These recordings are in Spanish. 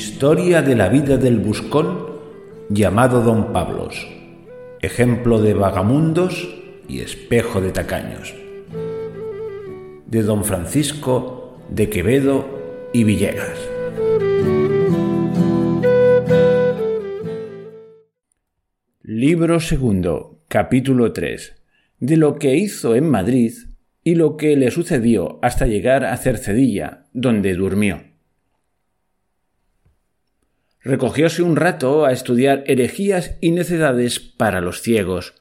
Historia de la vida del buscón llamado Don Pablos, ejemplo de vagamundos y espejo de tacaños. De Don Francisco de Quevedo y Villegas. Libro segundo, capítulo 3. De lo que hizo en Madrid y lo que le sucedió hasta llegar a Cercedilla, donde durmió recogióse un rato a estudiar herejías y necedades para los ciegos.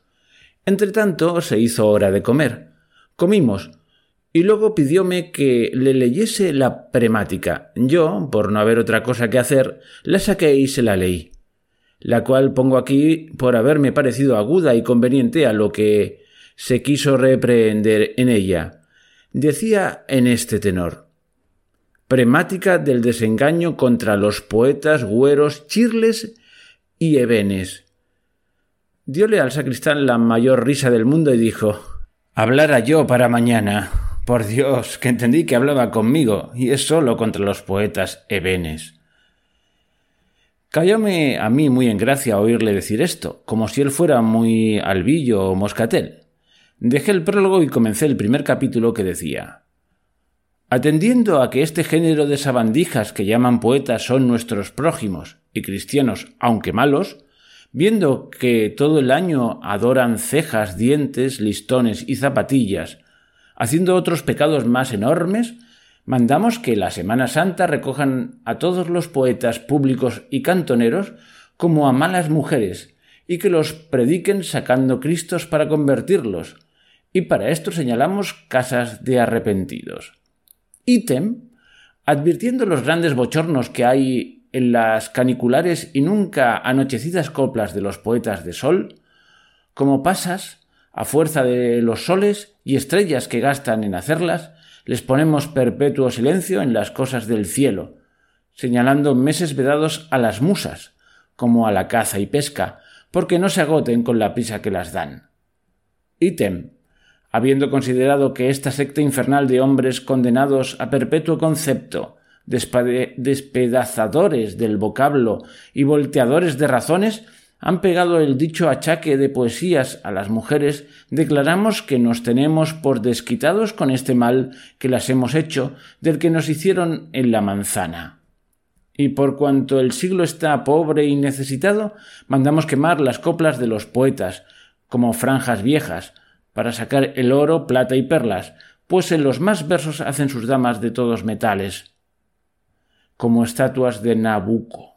Entretanto se hizo hora de comer. Comimos, y luego pidióme que le leyese la premática. Yo, por no haber otra cosa que hacer, la saqué y se la leí, la cual pongo aquí por haberme parecido aguda y conveniente a lo que se quiso reprehender en ella. Decía en este tenor premática del desengaño contra los poetas güeros Chirles y Ebenes. Diole al sacristán la mayor risa del mundo y dijo Hablara yo para mañana. Por Dios, que entendí que hablaba conmigo, y es solo contra los poetas Ebenes. Cayóme a mí muy en gracia oírle decir esto, como si él fuera muy albillo o moscatel. Dejé el prólogo y comencé el primer capítulo que decía Atendiendo a que este género de sabandijas que llaman poetas son nuestros prójimos y cristianos, aunque malos, viendo que todo el año adoran cejas, dientes, listones y zapatillas, haciendo otros pecados más enormes, mandamos que la Semana Santa recojan a todos los poetas públicos y cantoneros como a malas mujeres, y que los prediquen sacando Cristos para convertirlos, y para esto señalamos casas de arrepentidos. Ítem, advirtiendo los grandes bochornos que hay en las caniculares y nunca anochecidas coplas de los poetas de sol, como pasas, a fuerza de los soles y estrellas que gastan en hacerlas, les ponemos perpetuo silencio en las cosas del cielo, señalando meses vedados a las musas, como a la caza y pesca, porque no se agoten con la prisa que las dan. Ítem, habiendo considerado que esta secta infernal de hombres condenados a perpetuo concepto, despedazadores del vocablo y volteadores de razones, han pegado el dicho achaque de poesías a las mujeres, declaramos que nos tenemos por desquitados con este mal que las hemos hecho, del que nos hicieron en la manzana. Y por cuanto el siglo está pobre y necesitado, mandamos quemar las coplas de los poetas, como franjas viejas, para sacar el oro, plata y perlas, pues en los más versos hacen sus damas de todos metales, como estatuas de Nabucco.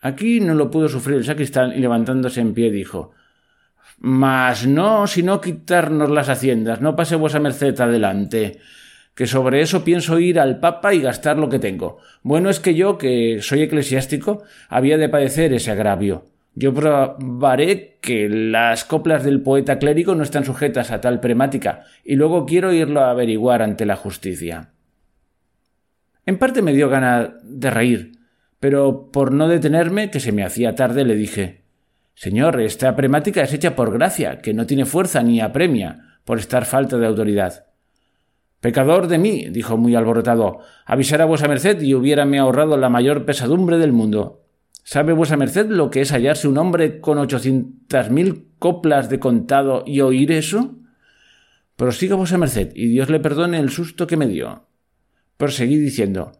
Aquí no lo pudo sufrir el sacristán y levantándose en pie dijo Mas no, sino quitarnos las haciendas, no pase vuesa merced adelante, que sobre eso pienso ir al Papa y gastar lo que tengo. Bueno es que yo, que soy eclesiástico, había de padecer ese agravio. Yo probaré que las coplas del poeta clérigo no están sujetas a tal premática, y luego quiero irlo a averiguar ante la justicia. En parte me dio gana de reír, pero por no detenerme, que se me hacía tarde, le dije Señor, esta premática es hecha por gracia, que no tiene fuerza ni apremia, por estar falta de autoridad. Pecador de mí, dijo muy alborotado, avisar a vuesa merced y hubiérame ahorrado la mayor pesadumbre del mundo. ¿Sabe vuesa merced lo que es hallarse un hombre con ochocientas mil coplas de contado y oír eso? Prosiga vuesa merced, y Dios le perdone el susto que me dio. Proseguí diciendo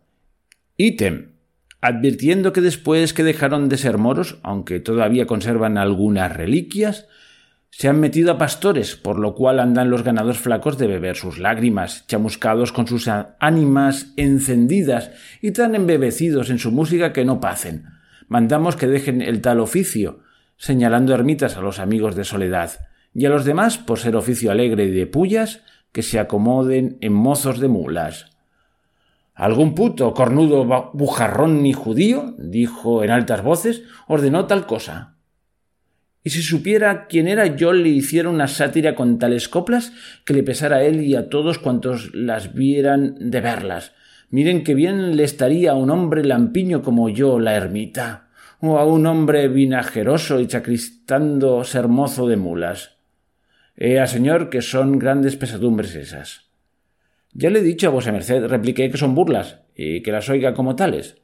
Ítem, advirtiendo que después que dejaron de ser moros, aunque todavía conservan algunas reliquias, se han metido a pastores, por lo cual andan los ganados flacos de beber sus lágrimas, chamuscados con sus ánimas encendidas y tan embebecidos en su música que no pacen mandamos que dejen el tal oficio, señalando ermitas a los amigos de soledad, y a los demás, por ser oficio alegre y de pullas, que se acomoden en mozos de mulas. Algún puto, cornudo, bujarrón ni judío, dijo en altas voces, ordenó tal cosa. Y si supiera quién era yo le hiciera una sátira con tales coplas que le pesara a él y a todos cuantos las vieran de verlas, Miren qué bien le estaría a un hombre lampiño como yo la ermita, o a un hombre vinajeroso y chacristando ser mozo de mulas. Ea, señor, que son grandes pesadumbres esas. Ya le he dicho a vuesa merced, repliqué que son burlas, y que las oiga como tales.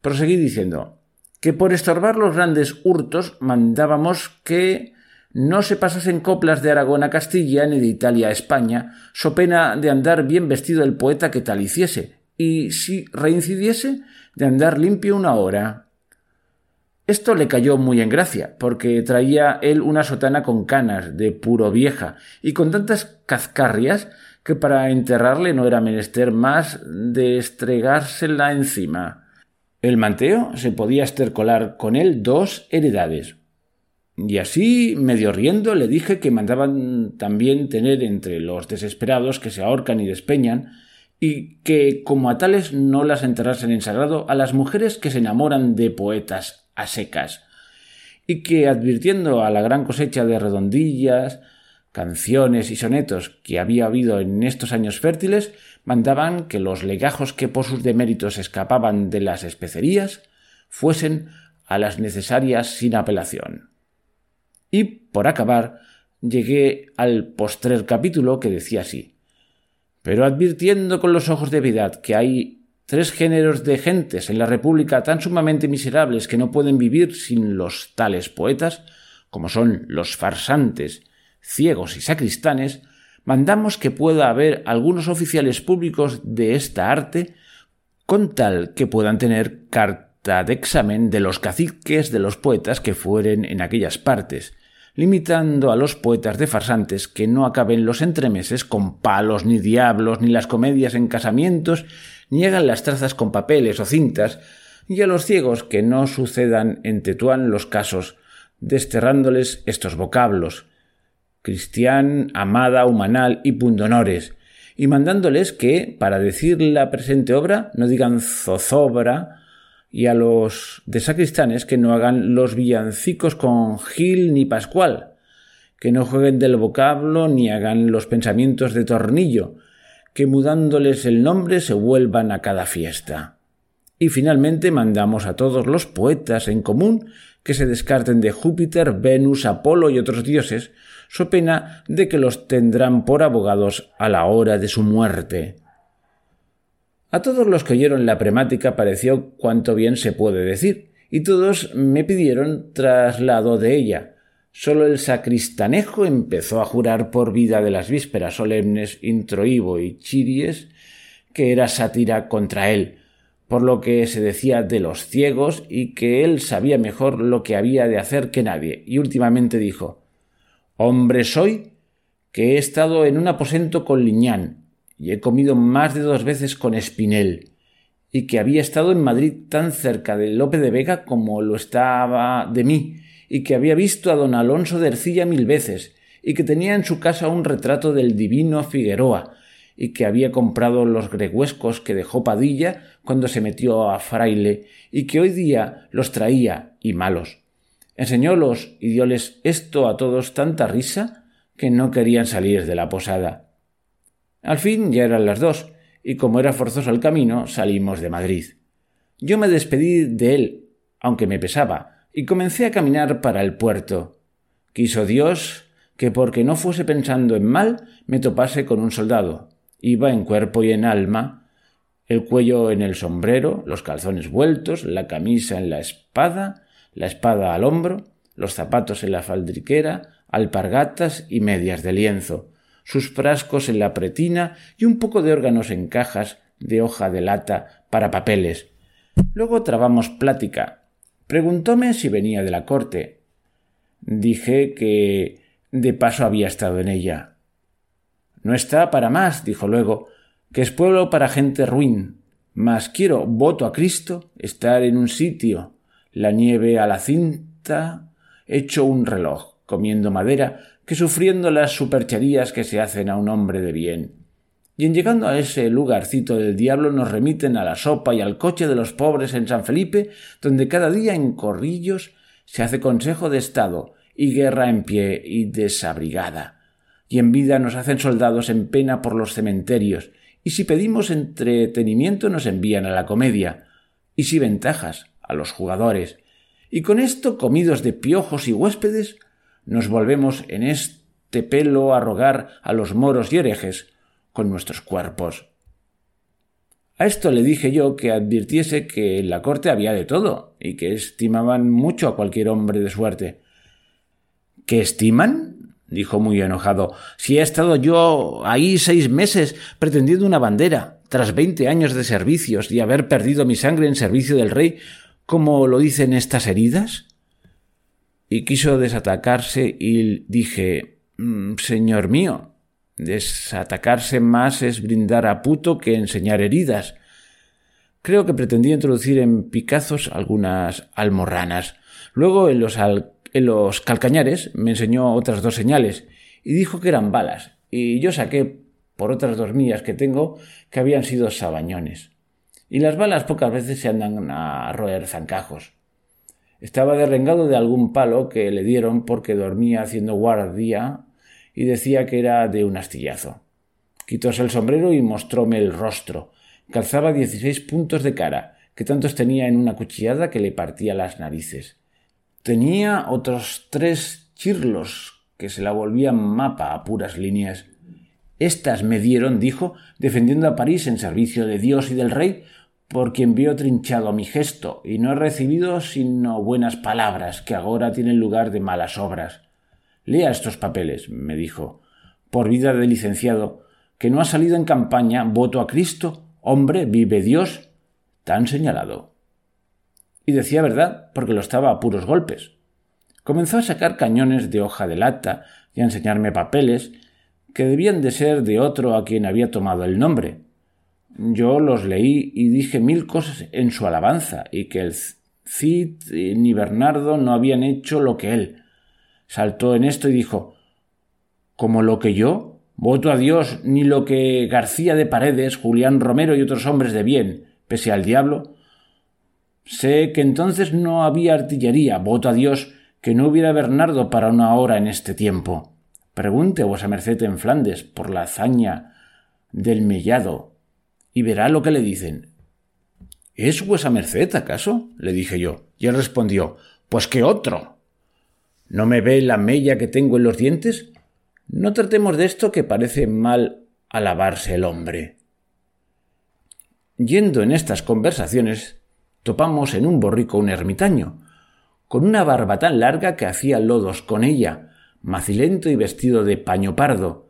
Proseguí diciendo que por estorbar los grandes hurtos mandábamos que no se pasasen coplas de Aragón a Castilla ni de Italia a España, so pena de andar bien vestido el poeta que tal hiciese, y si reincidiese, de andar limpio una hora. Esto le cayó muy en gracia, porque traía él una sotana con canas, de puro vieja, y con tantas cazcarrias que para enterrarle no era menester más de estregársela encima. El manteo se podía estercolar con él dos heredades, y así, medio riendo, le dije que mandaban también tener entre los desesperados que se ahorcan y despeñan, y que como a tales no las enterrasen en sagrado a las mujeres que se enamoran de poetas a secas, y que advirtiendo a la gran cosecha de redondillas, canciones y sonetos que había habido en estos años fértiles, mandaban que los legajos que por sus deméritos escapaban de las especerías fuesen a las necesarias sin apelación. Y, por acabar, llegué al postrer capítulo que decía así. Pero advirtiendo con los ojos de piedad que hay tres géneros de gentes en la República tan sumamente miserables que no pueden vivir sin los tales poetas, como son los farsantes, ciegos y sacristanes, mandamos que pueda haber algunos oficiales públicos de esta arte con tal que puedan tener carta de examen de los caciques de los poetas que fueren en aquellas partes, limitando a los poetas de farsantes que no acaben los entremeses con palos ni diablos, ni las comedias en casamientos, ni hagan las trazas con papeles o cintas, y a los ciegos que no sucedan en Tetuán los casos, desterrándoles estos vocablos, cristián, amada, humanal y pundonores, y mandándoles que, para decir la presente obra, no digan zozobra, y a los de sacristanes que no hagan los villancicos con Gil ni Pascual, que no jueguen del vocablo ni hagan los pensamientos de tornillo, que mudándoles el nombre se vuelvan a cada fiesta. Y finalmente mandamos a todos los poetas en común que se descarten de Júpiter, Venus, Apolo y otros dioses, so pena de que los tendrán por abogados a la hora de su muerte. A todos los que oyeron la premática pareció cuanto bien se puede decir, y todos me pidieron traslado de ella. Sólo el sacristanejo empezó a jurar por vida de las vísperas solemnes introibo y chiries que era sátira contra él, por lo que se decía de los ciegos y que él sabía mejor lo que había de hacer que nadie, y últimamente dijo Hombre soy que he estado en un aposento con Liñán, y he comido más de dos veces con Espinel, y que había estado en Madrid tan cerca de Lope de Vega como lo estaba de mí, y que había visto a don Alonso de Ercilla mil veces, y que tenía en su casa un retrato del divino Figueroa, y que había comprado los greguescos que dejó Padilla cuando se metió a fraile, y que hoy día los traía, y malos. Enseñólos y dióles esto a todos tanta risa que no querían salir de la posada. Al fin ya eran las dos, y como era forzoso el camino, salimos de Madrid. Yo me despedí de él, aunque me pesaba, y comencé a caminar para el puerto. Quiso Dios que porque no fuese pensando en mal, me topase con un soldado. Iba en cuerpo y en alma, el cuello en el sombrero, los calzones vueltos, la camisa en la espada, la espada al hombro, los zapatos en la faldriquera, alpargatas y medias de lienzo, sus frascos en la pretina y un poco de órganos en cajas de hoja de lata para papeles. Luego trabamos plática. Preguntóme si venía de la corte. Dije que de paso había estado en ella. No está para más, dijo luego, que es pueblo para gente ruin. Mas quiero, voto a Cristo, estar en un sitio, la nieve a la cinta, hecho un reloj, comiendo madera, que sufriendo las supercherías que se hacen a un hombre de bien. Y en llegando a ese lugarcito del diablo nos remiten a la sopa y al coche de los pobres en San Felipe, donde cada día en corrillos se hace consejo de Estado y guerra en pie y desabrigada. Y en vida nos hacen soldados en pena por los cementerios, y si pedimos entretenimiento nos envían a la comedia, y si ventajas a los jugadores. Y con esto, comidos de piojos y huéspedes, nos volvemos en este pelo a rogar a los moros y herejes con nuestros cuerpos. A esto le dije yo que advirtiese que en la corte había de todo, y que estimaban mucho a cualquier hombre de suerte. ¿Qué estiman? dijo muy enojado. Si he estado yo ahí seis meses pretendiendo una bandera, tras veinte años de servicios y haber perdido mi sangre en servicio del rey, como lo dicen estas heridas? Y quiso desatacarse y dije mm, Señor mío, desatacarse más es brindar a puto que enseñar heridas. Creo que pretendía introducir en picazos algunas almorranas. Luego en los calcañares me enseñó otras dos señales y dijo que eran balas, y yo saqué por otras dos mías que tengo que habían sido sabañones. Y las balas pocas veces se andan a roer zancajos. Estaba derrengado de algún palo que le dieron porque dormía haciendo guardia y decía que era de un astillazo. Quitóse el sombrero y mostróme el rostro. Calzaba dieciséis puntos de cara, que tantos tenía en una cuchillada que le partía las narices. Tenía otros tres chirlos que se la volvían mapa a puras líneas. Estas me dieron, dijo, defendiendo a París en servicio de Dios y del rey, por quien vio trinchado mi gesto, y no he recibido sino buenas palabras, que ahora tienen lugar de malas obras. Lea estos papeles, me dijo, por vida de licenciado, que no ha salido en campaña, voto a Cristo, hombre, vive Dios, tan señalado. Y decía verdad, porque lo estaba a puros golpes. Comenzó a sacar cañones de hoja de lata y a enseñarme papeles que debían de ser de otro a quien había tomado el nombre. Yo los leí y dije mil cosas en su alabanza, y que el Cid ni Bernardo no habían hecho lo que él. Saltó en esto y dijo ¿Como lo que yo? Voto a Dios, ni lo que García de Paredes, Julián Romero y otros hombres de bien, pese al diablo, Sé que entonces no había artillería, voto a Dios, que no hubiera Bernardo para una hora en este tiempo. Pregunte vuesa merced en Flandes por la hazaña del mellado, y verá lo que le dicen. ¿Es vuesa merced, acaso? le dije yo, y él respondió Pues qué otro. ¿No me ve la mella que tengo en los dientes? No tratemos de esto que parece mal alabarse el hombre. Yendo en estas conversaciones, topamos en un borrico un ermitaño, con una barba tan larga que hacía lodos con ella, macilento y vestido de paño pardo.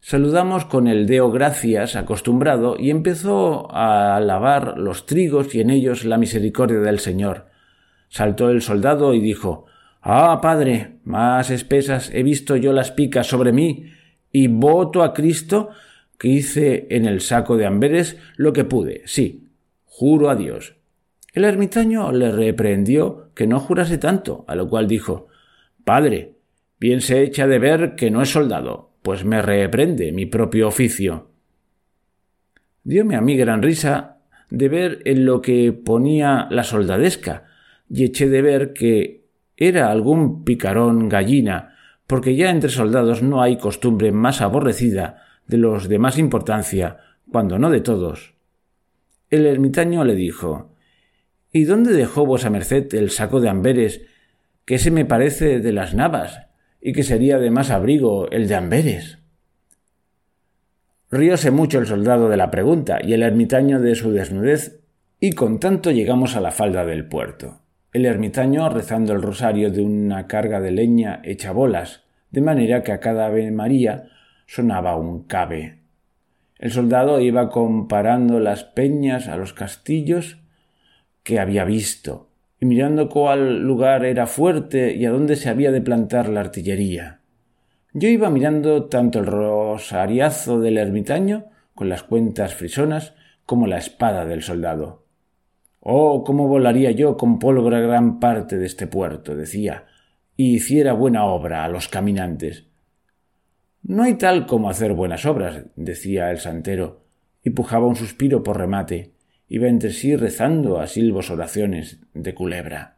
Saludamos con el deo gracias acostumbrado y empezó a alabar los trigos y en ellos la misericordia del Señor. Saltó el soldado y dijo Ah, padre, más espesas he visto yo las picas sobre mí, y voto a Cristo que hice en el saco de Amberes lo que pude, sí, juro a Dios. El ermitaño le reprendió que no jurase tanto, a lo cual dijo Padre, bien se echa de ver que no es soldado, pues me reprende mi propio oficio. Dióme a mí gran risa de ver en lo que ponía la soldadesca, y eché de ver que era algún picarón gallina, porque ya entre soldados no hay costumbre más aborrecida de los de más importancia, cuando no de todos. El ermitaño le dijo ¿Y dónde dejó vuesa merced el saco de Amberes, que se me parece de las navas, y que sería de más abrigo el de Amberes? Rióse mucho el soldado de la pregunta y el ermitaño de su desnudez, y con tanto llegamos a la falda del puerto. El ermitaño rezando el rosario de una carga de leña hecha bolas, de manera que a cada Ave María sonaba un cabe. El soldado iba comparando las peñas a los castillos que había visto, y mirando cuál lugar era fuerte y a dónde se había de plantar la artillería. Yo iba mirando tanto el rosariazo del ermitaño, con las cuentas frisonas, como la espada del soldado. Oh, cómo volaría yo con pólvora gran parte de este puerto, decía, y hiciera buena obra a los caminantes. No hay tal como hacer buenas obras, decía el santero, y pujaba un suspiro por remate iba entre sí rezando a silvos oraciones de culebra.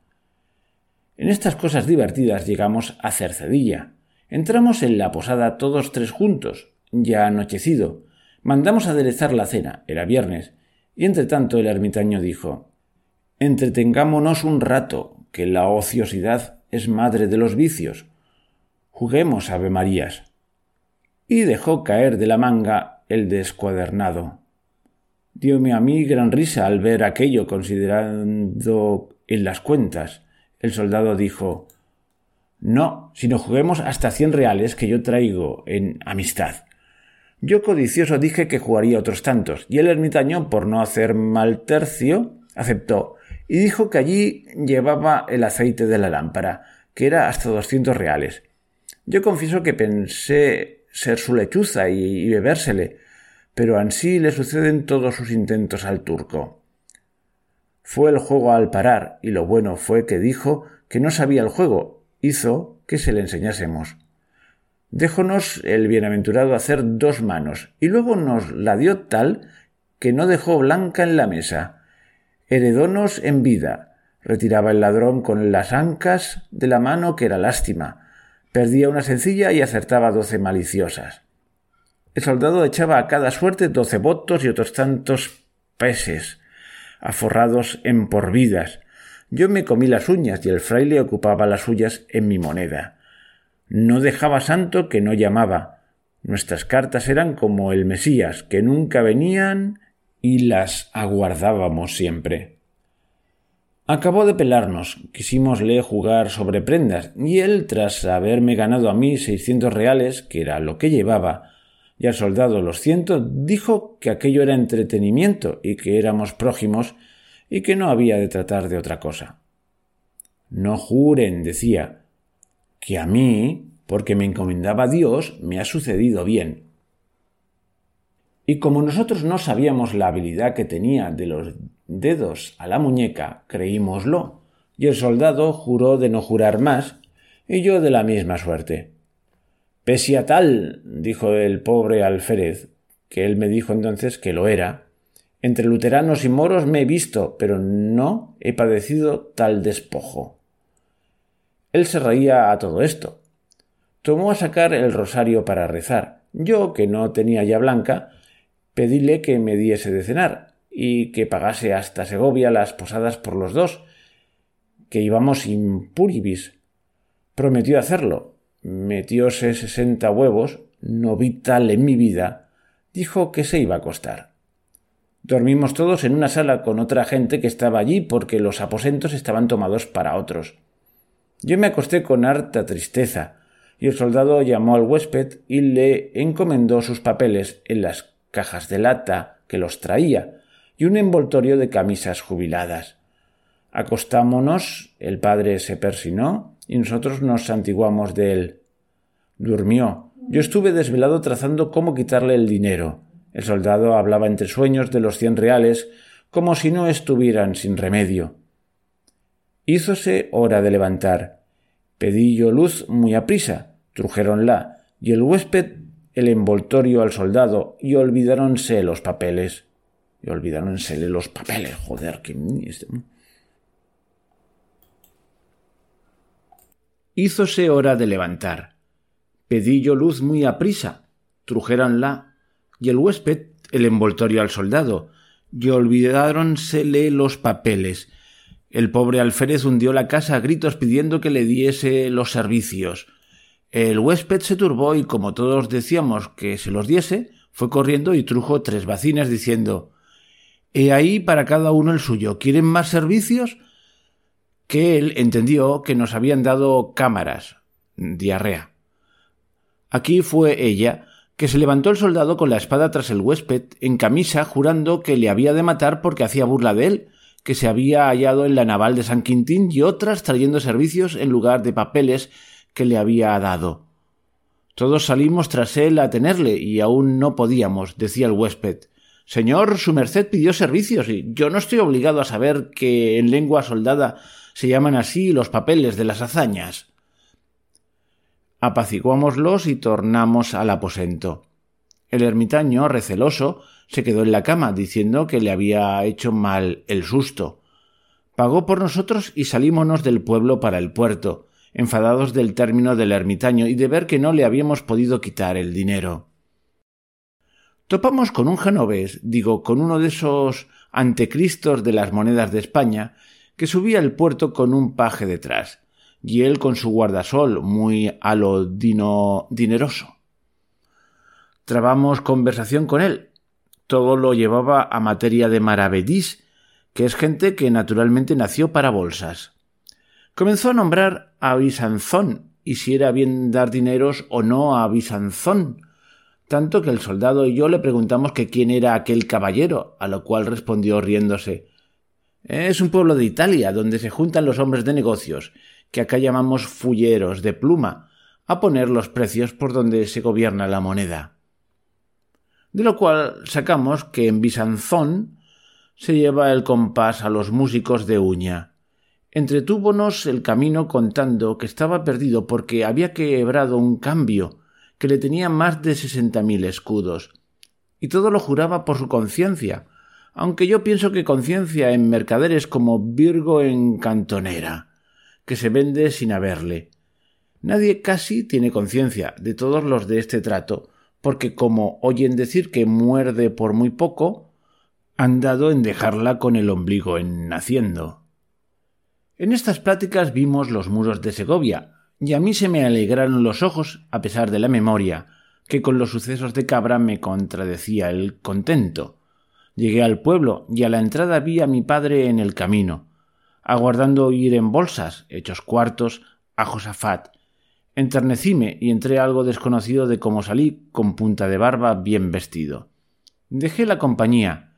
En estas cosas divertidas llegamos a Cercedilla. Entramos en la posada todos tres juntos, ya anochecido. Mandamos aderezar la cena, era viernes, y entre tanto el ermitaño dijo Entretengámonos un rato, que la ociosidad es madre de los vicios. Juguemos Ave Marías. Y dejó caer de la manga el descuadernado. Diome a mí gran risa al ver aquello, considerando en las cuentas. El soldado dijo No, sino juguemos hasta cien reales que yo traigo en amistad. Yo codicioso dije que jugaría otros tantos, y el ermitaño, por no hacer mal tercio, aceptó, y dijo que allí llevaba el aceite de la lámpara, que era hasta doscientos reales. Yo confieso que pensé ser su lechuza y, y bebérsele, pero ansí le suceden todos sus intentos al turco. Fue el juego al parar, y lo bueno fue que dijo que no sabía el juego, hizo que se le enseñásemos. Déjonos el bienaventurado hacer dos manos, y luego nos la dio tal que no dejó blanca en la mesa. Heredónos en vida. Retiraba el ladrón con las ancas de la mano que era lástima. Perdía una sencilla y acertaba doce maliciosas. El soldado echaba a cada suerte doce votos y otros tantos peses, aforrados en porvidas. Yo me comí las uñas y el fraile ocupaba las suyas en mi moneda. No dejaba santo que no llamaba. Nuestras cartas eran como el Mesías, que nunca venían y las aguardábamos siempre. Acabó de pelarnos, quisimosle jugar sobre prendas, y él, tras haberme ganado a mí seiscientos reales, que era lo que llevaba, y al soldado los ciento, dijo que aquello era entretenimiento y que éramos prójimos y que no había de tratar de otra cosa. No juren, decía, que a mí, porque me encomendaba Dios, me ha sucedido bien. Y como nosotros no sabíamos la habilidad que tenía de los dedos a la muñeca, creímoslo, y el soldado juró de no jurar más, y yo de la misma suerte. Pese a tal, dijo el pobre alférez, que él me dijo entonces que lo era, entre luteranos y moros me he visto, pero no he padecido tal despojo. Él se reía a todo esto. Tomó a sacar el rosario para rezar. Yo, que no tenía ya blanca, pedíle que me diese de cenar y que pagase hasta Segovia las posadas por los dos, que íbamos impuribis. Prometió hacerlo. Metióse sesenta huevos, no vi tal en mi vida. Dijo que se iba a acostar. Dormimos todos en una sala con otra gente que estaba allí porque los aposentos estaban tomados para otros. Yo me acosté con harta tristeza, y el soldado llamó al huésped y le encomendó sus papeles en las cajas de lata que los traía y un envoltorio de camisas jubiladas. Acostámonos, el padre se persinó y nosotros nos santiguamos de él. Durmió. Yo estuve desvelado trazando cómo quitarle el dinero. El soldado hablaba entre sueños de los cien reales como si no estuvieran sin remedio. Hízose hora de levantar. Pedí yo luz muy aprisa, trujéronla, y el huésped el envoltorio al soldado, y olvidáronse los papeles. Y olvidáronsele los papeles, joder, que... Hízose hora de levantar. Pedí yo luz muy aprisa, trujéronla, y el huésped el envoltorio al soldado, y olvidáronsele los papeles, el pobre alférez hundió la casa a gritos pidiendo que le diese los servicios. El huésped se turbó y como todos decíamos que se los diese, fue corriendo y trujo tres vacinas diciendo He ahí para cada uno el suyo. ¿Quieren más servicios? Que él entendió que nos habían dado cámaras. diarrea. Aquí fue ella, que se levantó el soldado con la espada tras el huésped, en camisa, jurando que le había de matar porque hacía burla de él, que se había hallado en la naval de San Quintín y otras trayendo servicios en lugar de papeles que le había dado. Todos salimos tras él a tenerle y aún no podíamos, decía el huésped. Señor, su merced pidió servicios y yo no estoy obligado a saber que en lengua soldada se llaman así los papeles de las hazañas. Apaciguámoslos y tornamos al aposento. El ermitaño, receloso, se quedó en la cama diciendo que le había hecho mal el susto. Pagó por nosotros y salímonos del pueblo para el puerto, enfadados del término del ermitaño y de ver que no le habíamos podido quitar el dinero. Topamos con un genovés, digo, con uno de esos antecristos de las monedas de España, que subía al puerto con un paje detrás, y él con su guardasol muy a lo dineroso. Trabamos conversación con él, todo lo llevaba a materia de maravedís, que es gente que naturalmente nació para bolsas. Comenzó a nombrar a Bisanzón, y si era bien dar dineros o no a Bisanzón, tanto que el soldado y yo le preguntamos que quién era aquel caballero, a lo cual respondió riéndose Es un pueblo de Italia, donde se juntan los hombres de negocios, que acá llamamos fulleros de pluma, a poner los precios por donde se gobierna la moneda. De lo cual sacamos que en Bisanzón se lleva el compás a los músicos de uña. Entretúvonos el camino contando que estaba perdido porque había quebrado un cambio que le tenía más de sesenta mil escudos. Y todo lo juraba por su conciencia, aunque yo pienso que conciencia en mercaderes como Virgo en cantonera, que se vende sin haberle. Nadie casi tiene conciencia de todos los de este trato, porque como oyen decir que muerde por muy poco, han dado en dejarla con el ombligo en naciendo. En estas pláticas vimos los muros de Segovia, y a mí se me alegraron los ojos a pesar de la memoria, que con los sucesos de Cabra me contradecía el contento. Llegué al pueblo y a la entrada vi a mi padre en el camino, aguardando ir en bolsas, hechos cuartos, a Josafat, Enternecíme y entré algo desconocido de cómo salí con punta de barba bien vestido. Dejé la compañía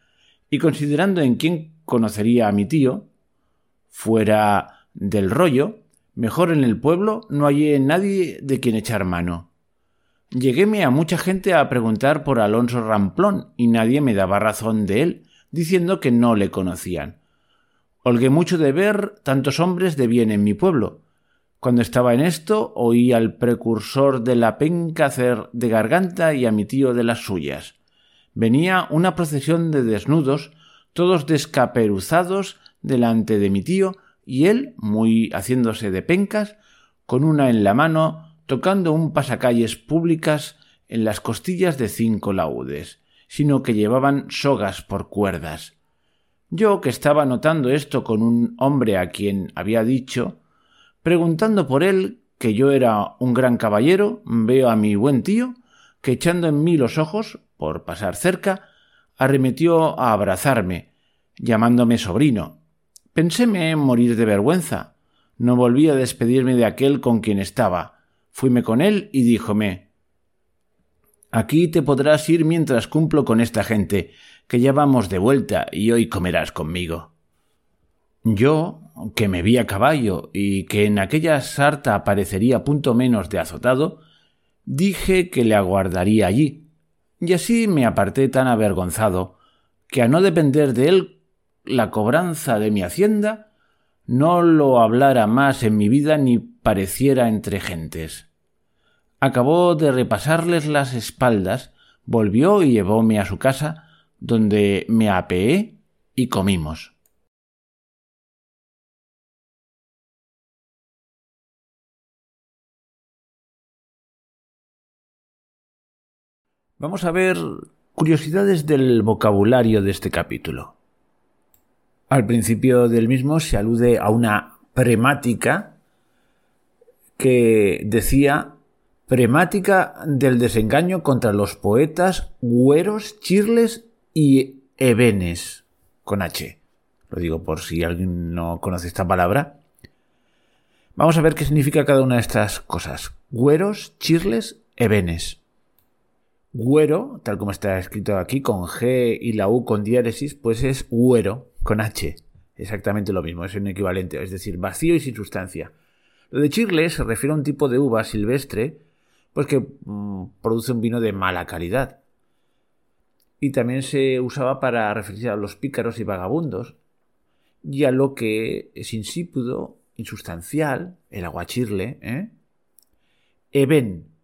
y considerando en quién conocería a mi tío, fuera del rollo, mejor en el pueblo no hallé nadie de quien echar mano. Lleguéme a mucha gente a preguntar por Alonso Ramplón y nadie me daba razón de él, diciendo que no le conocían. Holgué mucho de ver tantos hombres de bien en mi pueblo, cuando estaba en esto, oí al precursor de la penca hacer de garganta y a mi tío de las suyas. Venía una procesión de desnudos, todos descaperuzados delante de mi tío, y él, muy haciéndose de pencas, con una en la mano, tocando un pasacalles públicas en las costillas de cinco laudes, sino que llevaban sogas por cuerdas. Yo, que estaba notando esto con un hombre a quien había dicho, Preguntando por él, que yo era un gran caballero, veo a mi buen tío, que echando en mí los ojos, por pasar cerca, arremetió a abrazarme, llamándome sobrino. Penséme en morir de vergüenza. No volví a despedirme de aquel con quien estaba. Fuime con él y díjome Aquí te podrás ir mientras cumplo con esta gente, que ya vamos de vuelta y hoy comerás conmigo. Yo, que me vi a caballo y que en aquella sarta parecería punto menos de azotado, dije que le aguardaría allí, y así me aparté tan avergonzado que a no depender de él la cobranza de mi hacienda, no lo hablara más en mi vida ni pareciera entre gentes. Acabó de repasarles las espaldas, volvió y llevóme a su casa, donde me apeé y comimos. Vamos a ver curiosidades del vocabulario de este capítulo. Al principio del mismo se alude a una premática que decía premática del desengaño contra los poetas güeros, chirles y ebenes con H. Lo digo por si alguien no conoce esta palabra. Vamos a ver qué significa cada una de estas cosas. Güeros, chirles, ebenes. Güero, tal como está escrito aquí, con G y la U con diéresis, pues es güero, con H. Exactamente lo mismo, es un equivalente, es decir, vacío y sin sustancia. Lo de chirle se refiere a un tipo de uva silvestre, pues que mm, produce un vino de mala calidad. Y también se usaba para referirse a los pícaros y vagabundos, y a lo que es insípido, insustancial, el aguachirle, ¿eh? Eben,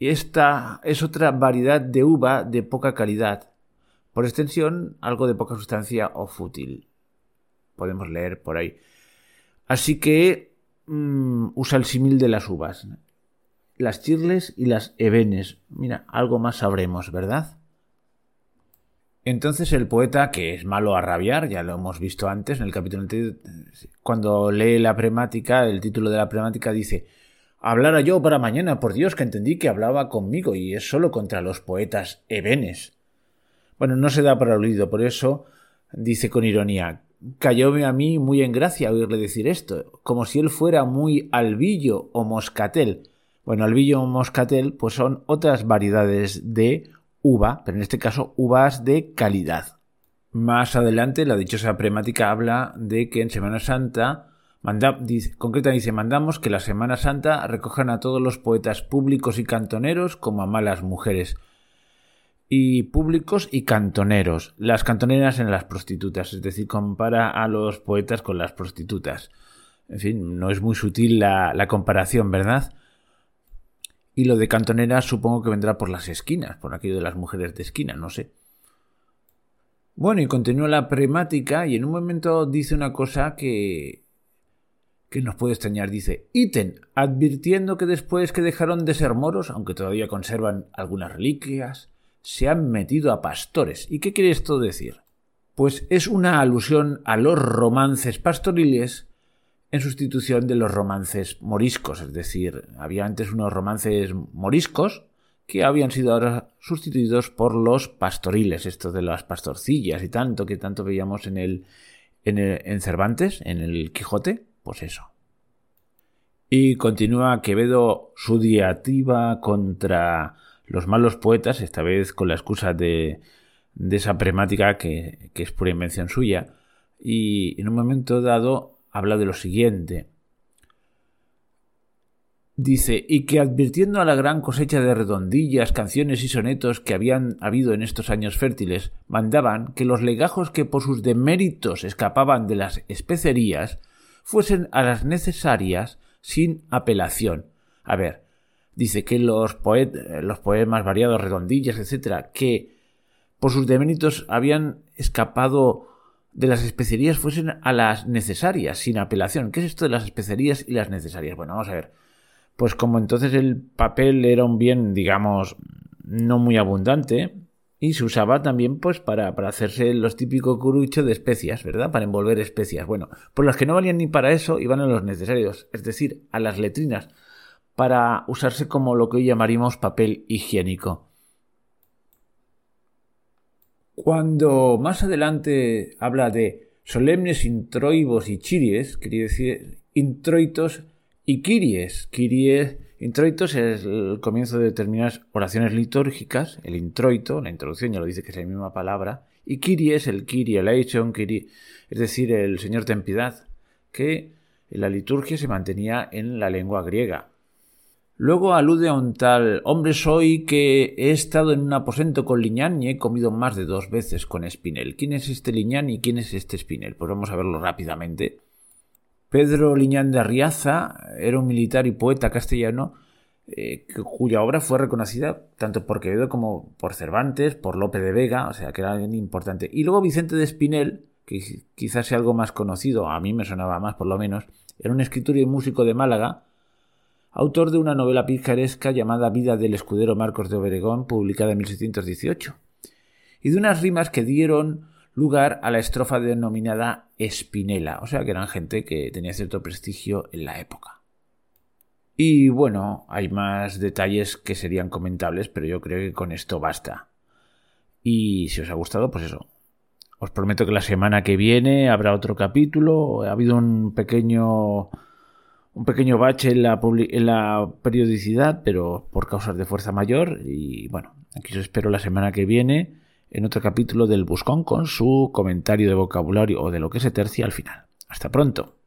y esta es otra variedad de uva de poca calidad. Por extensión, algo de poca sustancia o fútil. Podemos leer por ahí. Así que mm, usa el símil de las uvas. Las chirles y las ebenes. Mira, algo más sabremos, ¿verdad? Entonces el poeta, que es malo a rabiar, ya lo hemos visto antes en el capítulo anterior, cuando lee la premática, el título de la premática dice Hablara yo para mañana, por Dios, que entendí que hablaba conmigo y es solo contra los poetas ebenes. Bueno, no se da por aludido, por eso dice con ironía, cayóme a mí muy en gracia oírle decir esto, como si él fuera muy albillo o moscatel. Bueno, albillo o moscatel pues son otras variedades de uva, pero en este caso uvas de calidad. Más adelante la dichosa premática habla de que en Semana Santa Manda, concreta dice, mandamos que la Semana Santa recojan a todos los poetas públicos y cantoneros como a malas mujeres. Y públicos y cantoneros. Las cantoneras en las prostitutas, es decir, compara a los poetas con las prostitutas. En fin, no es muy sutil la, comparación, ¿verdad? Y lo de cantoneras supongo que vendrá por las esquinas, por aquello de las mujeres de esquina, no sé. Bueno, y continúa la premática y en un momento dice una cosa que que nos puede extrañar, dice ítem, advirtiendo que después que dejaron de ser moros, aunque todavía conservan algunas reliquias, se han metido a pastores. ¿Y qué quiere esto decir? Pues es una alusión a los romances pastoriles en sustitución de los romances moriscos, es decir, había antes unos romances moriscos que habían sido ahora sustituidos por los pastoriles, esto de las pastorcillas y tanto que tanto veíamos en el en, el, en Cervantes, en el Quijote, pues eso. Y continúa Quevedo su diativa contra los malos poetas, esta vez con la excusa de, esa premática que es pura invención suya, y en un momento dado habla de lo siguiente. Dice, y que advirtiendo a la gran cosecha de redondillas, canciones y sonetos que habían habido en estos años fértiles, mandaban que los legajos que por sus deméritos escapaban de las especerías fuesen a las necesarias sin apelación. A ver, dice que los, los poemas variados, redondillas, etcétera, que por sus deméritos habían escapado de las especerías fuesen a las necesarias, sin apelación. ¿Qué es esto de las especerías y las necesarias? Bueno, vamos a ver. Pues como entonces el papel era un bien, digamos, no muy abundante, y se usaba también pues para, para hacerse los típicos curuchos de especias, ¿verdad? Para envolver especias. Bueno, por las que no valían ni para eso iban a los necesarios, es decir, a las letrinas, para usarse como lo que hoy llamaríamos papel higiénico. Cuando más adelante habla de solemnes introibos y chiries, quería decir introitos y kiries. Kiries Introitos es el comienzo de determinadas oraciones litúrgicas, el introito, la introducción ya lo dice que es la misma palabra, y Kyrie es el Kyrie eleison, es decir, el Señor ten piedad, que en la liturgia se mantenía en la lengua griega. Luego alude a un tal hombre soy que he estado en un aposento con Liñán y he comido más de dos veces con Espinel. ¿Quién es este Liñán y quién es este Espinel? Pues vamos a verlo rápidamente. Pedro Liñán de Arriaza era un militar y poeta castellano eh, cuya obra fue reconocida tanto por Quevedo como por Cervantes, por Lope de Vega, o sea que era alguien importante. Y luego Vicente de Espinel, que quizás sea algo más conocido, a mí me sonaba más por lo menos, era un escritor y músico de Málaga, autor de una novela picaresca llamada Vida del escudero Marcos de Obregón, publicada en 1618, y de unas rimas que dieron lugar a la estrofa denominada Espinela, o sea que eran gente que tenía cierto prestigio en la época. Y bueno, hay más detalles que serían comentables, pero yo creo que con esto basta. Y si os ha gustado, pues eso. Os prometo que la semana que viene habrá otro capítulo. Ha habido un pequeño un pequeño bache en la, en la periodicidad, pero por causas de fuerza mayor. Y bueno, aquí os espero la semana que viene en otro capítulo del Buscón con su comentario de vocabulario o de lo que se tercia al final. Hasta pronto.